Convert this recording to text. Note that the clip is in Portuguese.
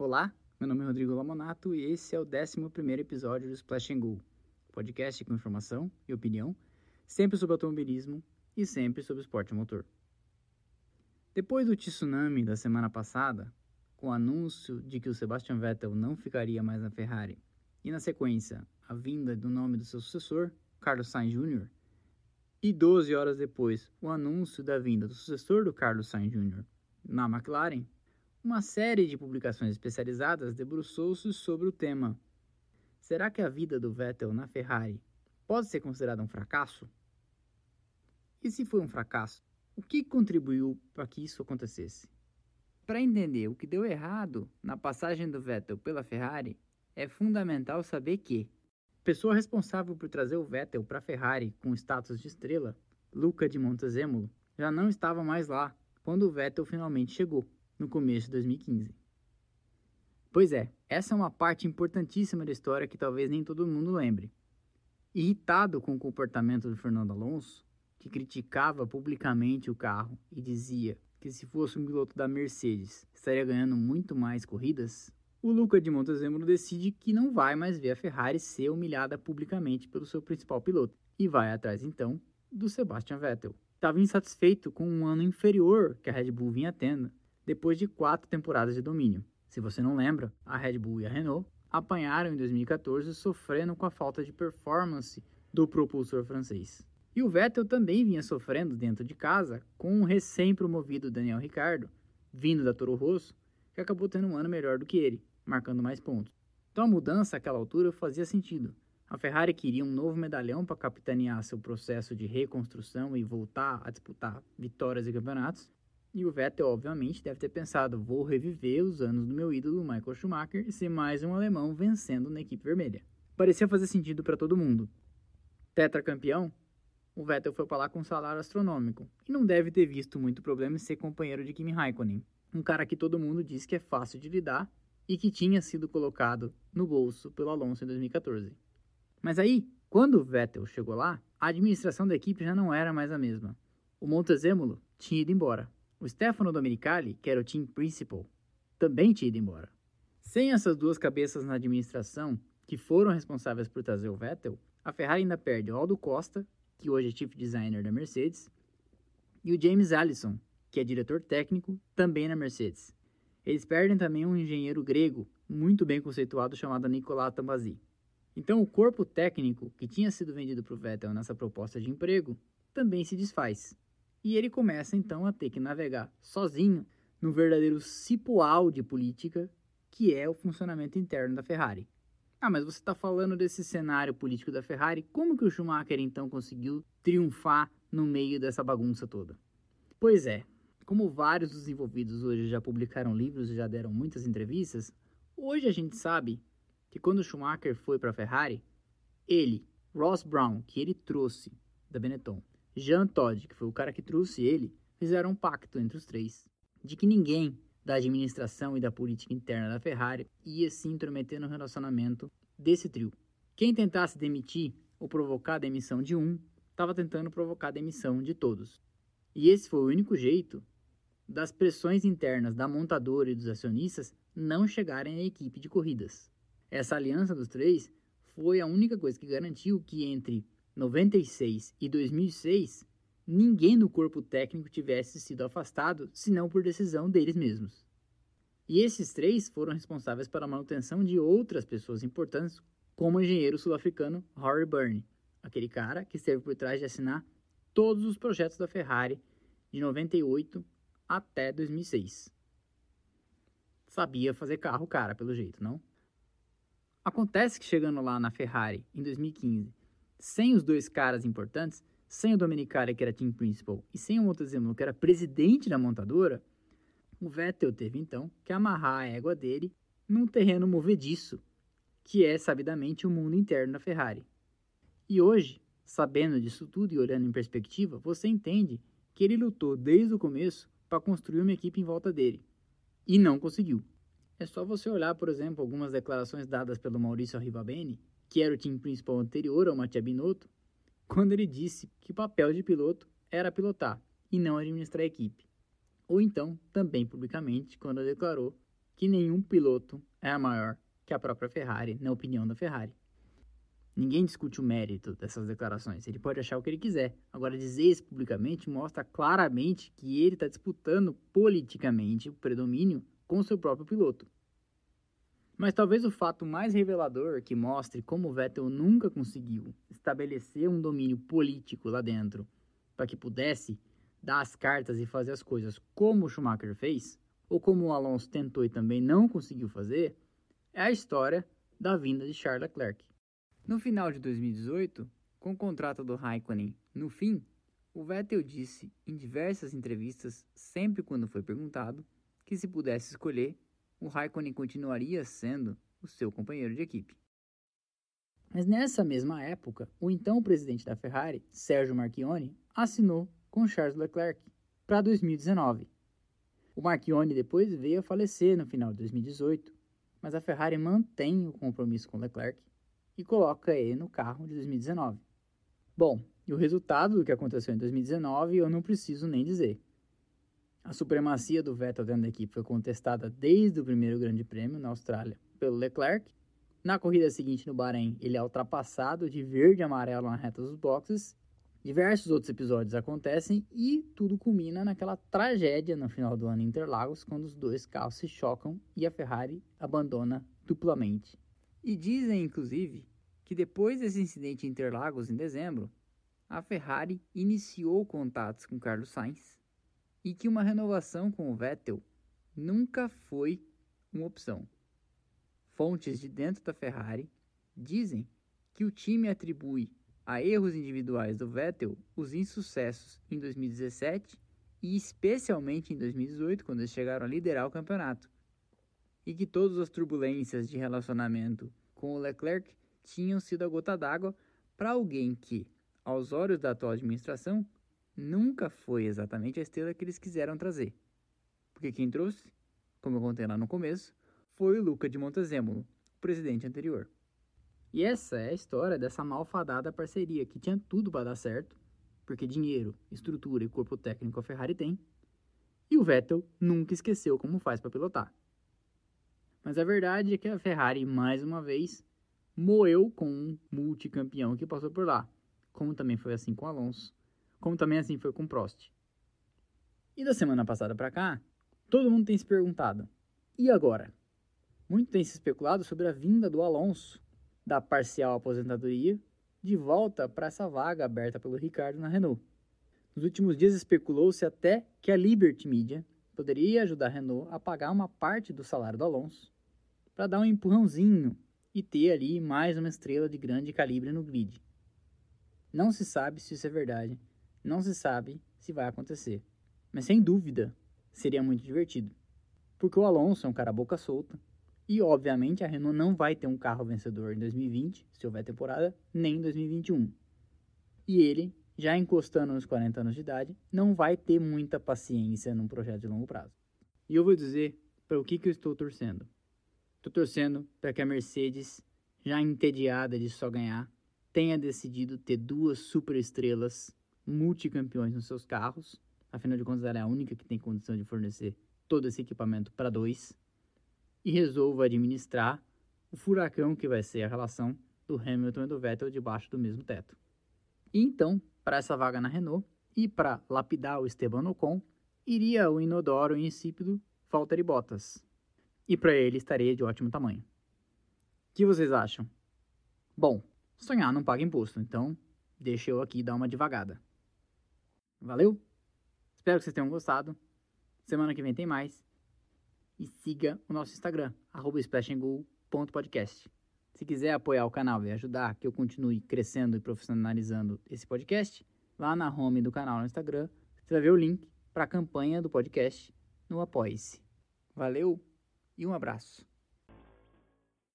Olá, meu nome é Rodrigo Lamonato e esse é o 11 episódio do Splash Go, podcast com informação e opinião, sempre sobre automobilismo e sempre sobre esporte motor. Depois do tsunami da semana passada, com o anúncio de que o Sebastian Vettel não ficaria mais na Ferrari, e na sequência, a vinda do nome do seu sucessor, Carlos Sainz Jr., e 12 horas depois, o anúncio da vinda do sucessor do Carlos Sainz Jr. na McLaren, uma série de publicações especializadas debruçou-se sobre o tema. Será que a vida do Vettel na Ferrari pode ser considerada um fracasso? E se foi um fracasso, o que contribuiu para que isso acontecesse? Para entender o que deu errado na passagem do Vettel pela Ferrari, é fundamental saber que pessoa responsável por trazer o Vettel para a Ferrari com status de estrela, Luca de Montezemolo, já não estava mais lá quando o Vettel finalmente chegou, no começo de 2015. Pois é, essa é uma parte importantíssima da história que talvez nem todo mundo lembre. Irritado com o comportamento do Fernando Alonso, que criticava publicamente o carro e dizia que se fosse um piloto da Mercedes estaria ganhando muito mais corridas, o Luca de Montezemolo decide que não vai mais ver a Ferrari ser humilhada publicamente pelo seu principal piloto e vai atrás então do Sebastian Vettel. Estava insatisfeito com um ano inferior que a Red Bull vinha tendo depois de quatro temporadas de domínio. Se você não lembra, a Red Bull e a Renault apanharam em 2014 sofrendo com a falta de performance do propulsor francês. E o Vettel também vinha sofrendo dentro de casa com o recém-promovido Daniel Ricciardo, vindo da Toro Rosso, que acabou tendo um ano melhor do que ele, marcando mais pontos. Então a mudança àquela altura fazia sentido. A Ferrari queria um novo medalhão para capitanear seu processo de reconstrução e voltar a disputar vitórias e campeonatos. E o Vettel, obviamente, deve ter pensado: vou reviver os anos do meu ídolo Michael Schumacher e ser mais um alemão vencendo na equipe vermelha. Parecia fazer sentido para todo mundo. Tetracampeão, o Vettel foi para lá com um salário astronômico e não deve ter visto muito problema em ser companheiro de Kimi Raikkonen, um cara que todo mundo diz que é fácil de lidar e que tinha sido colocado no bolso pelo Alonso em 2014. Mas aí, quando o Vettel chegou lá, a administração da equipe já não era mais a mesma. O Montezemolo tinha ido embora. O Stefano Domenicali, que era o team principal, também tinha ido embora. Sem essas duas cabeças na administração, que foram responsáveis por trazer o Vettel, a Ferrari ainda perde o Aldo Costa, que hoje é chief designer da Mercedes, e o James Allison, que é diretor técnico também na Mercedes. Eles perdem também um engenheiro grego muito bem conceituado chamado Nicolas Tambazzi. Então, o corpo técnico que tinha sido vendido para o Vettel nessa proposta de emprego também se desfaz. E ele começa então a ter que navegar sozinho no verdadeiro cipoal de política que é o funcionamento interno da Ferrari. Ah, mas você está falando desse cenário político da Ferrari, como que o Schumacher então conseguiu triunfar no meio dessa bagunça toda? Pois é, como vários dos envolvidos hoje já publicaram livros e já deram muitas entrevistas, hoje a gente sabe que quando Schumacher foi para a Ferrari, ele, Ross Brown, que ele trouxe da Benetton, Jean Todt, que foi o cara que trouxe ele, fizeram um pacto entre os três de que ninguém da administração e da política interna da Ferrari ia se intrometer no relacionamento desse trio. Quem tentasse demitir ou provocar a demissão de um, estava tentando provocar a demissão de todos. E esse foi o único jeito das pressões internas da montadora e dos acionistas não chegarem à equipe de corridas. Essa aliança dos três foi a única coisa que garantiu que entre 96 e 2006 ninguém no corpo técnico tivesse sido afastado, senão por decisão deles mesmos. E esses três foram responsáveis pela manutenção de outras pessoas importantes, como o engenheiro sul-africano Harry Byrne, aquele cara que esteve por trás de assinar todos os projetos da Ferrari de 98 até 2006. Sabia fazer carro, cara, pelo jeito, não? Acontece que chegando lá na Ferrari em 2015, sem os dois caras importantes, sem o Domenicali, que era team principal, e sem o Montezemolo, que era presidente da montadora, o Vettel teve então que amarrar a égua dele num terreno movediço, que é sabidamente o mundo interno da Ferrari. E hoje, sabendo disso tudo e olhando em perspectiva, você entende que ele lutou desde o começo para construir uma equipe em volta dele. E não conseguiu. É só você olhar, por exemplo, algumas declarações dadas pelo Maurício Arrivabene, que era o time principal anterior ao Mattia Binotto, quando ele disse que o papel de piloto era pilotar e não administrar a equipe. Ou então, também publicamente, quando declarou que nenhum piloto é maior que a própria Ferrari, na opinião da Ferrari. Ninguém discute o mérito dessas declarações. Ele pode achar o que ele quiser. Agora, dizer isso publicamente mostra claramente que ele está disputando politicamente o predomínio com seu próprio piloto. Mas talvez o fato mais revelador que mostre como Vettel nunca conseguiu estabelecer um domínio político lá dentro para que pudesse dar as cartas e fazer as coisas como o Schumacher fez, ou como o Alonso tentou e também não conseguiu fazer, é a história da vinda de Charles Leclerc. No final de 2018, com o contrato do Raikkonen no fim, o Vettel disse em diversas entrevistas, sempre quando foi perguntado, que se pudesse escolher, o Raikkonen continuaria sendo o seu companheiro de equipe. Mas nessa mesma época, o então presidente da Ferrari, Sergio Marchionne, assinou com Charles Leclerc para 2019. O Marchionne depois veio a falecer no final de 2018, mas a Ferrari mantém o compromisso com Leclerc e coloca ele no carro de 2019. Bom, e o resultado do que aconteceu em 2019 eu não preciso nem dizer. A supremacia do Vettel dentro da equipe foi contestada desde o primeiro Grande Prêmio na Austrália pelo Leclerc. Na corrida seguinte no Bahrein, ele é ultrapassado de verde e amarelo na reta dos boxes. Diversos outros episódios acontecem e tudo culmina naquela tragédia no final do ano em Interlagos, quando os dois carros se chocam e a Ferrari abandona duplamente. E dizem, inclusive, que depois desse incidente em Interlagos em dezembro, a Ferrari iniciou contatos com Carlos Sainz e que uma renovação com o Vettel nunca foi uma opção. Fontes de dentro da Ferrari dizem que o time atribui a erros individuais do Vettel os insucessos em 2017 e especialmente em 2018, quando eles chegaram a liderar o campeonato, e que todas as turbulências de relacionamento com o Leclerc tinham sido a gota d'água para alguém que, aos olhos da atual administração, nunca foi exatamente a estrela que eles quiseram trazer. Porque quem trouxe, como eu contei lá no começo, foi o Luca de Montezemolo, o presidente anterior. E essa é a história dessa malfadada parceria que tinha tudo para dar certo, porque dinheiro, estrutura e corpo técnico a Ferrari tem, e o Vettel nunca esqueceu como faz para pilotar. Mas a verdade é que a Ferrari, mais uma vez, moeu com um multicampeão que passou por lá, como também foi assim com Alonso, como também assim foi com Prost. E da semana passada para cá, todo mundo tem se perguntado: e agora? Muito tem se especulado sobre a vinda do Alonso da parcial aposentadoria de volta para essa vaga aberta pelo Ricardo na Renault. Nos últimos dias especulou-se até que a Liberty Media poderia ajudar a Renault a pagar uma parte do salário do Alonso para dar um empurrãozinho e ter ali mais uma estrela de grande calibre no grid. Não se sabe se isso é verdade, não se sabe se vai acontecer. Mas sem dúvida, seria muito divertido. Porque o Alonso é um cara boca solta. E, obviamente, a Renault não vai ter um carro vencedor em 2020, se houver temporada, nem em 2021. E ele, já encostando nos 40 anos de idade, não vai ter muita paciência num projeto de longo prazo. E eu vou dizer para o que, que eu estou torcendo. Estou torcendo para que a Mercedes, já entediada de só ganhar, tenha decidido ter duas superestrelas multicampeões nos seus carros. Afinal de contas, ela é a única que tem condição de fornecer todo esse equipamento para dois. E resolva administrar o furacão que vai ser a relação do Hamilton e do Vettel debaixo do mesmo teto. E então, para essa vaga na Renault e para lapidar o Esteban Ocon, iria o inodoro e insípido Valtteri Bottas. E para ele estaria de ótimo tamanho. O que vocês acham? Bom, sonhar não paga imposto, então deixa eu aqui dar uma devagada. Valeu? Espero que vocês tenham gostado. Semana que vem tem mais. E siga o nosso Instagram, splashandgo.podcast. Se quiser apoiar o canal e ajudar que eu continue crescendo e profissionalizando esse podcast, lá na home do canal no Instagram, você vai ver o link para a campanha do podcast no Apoie-se. Valeu e um abraço.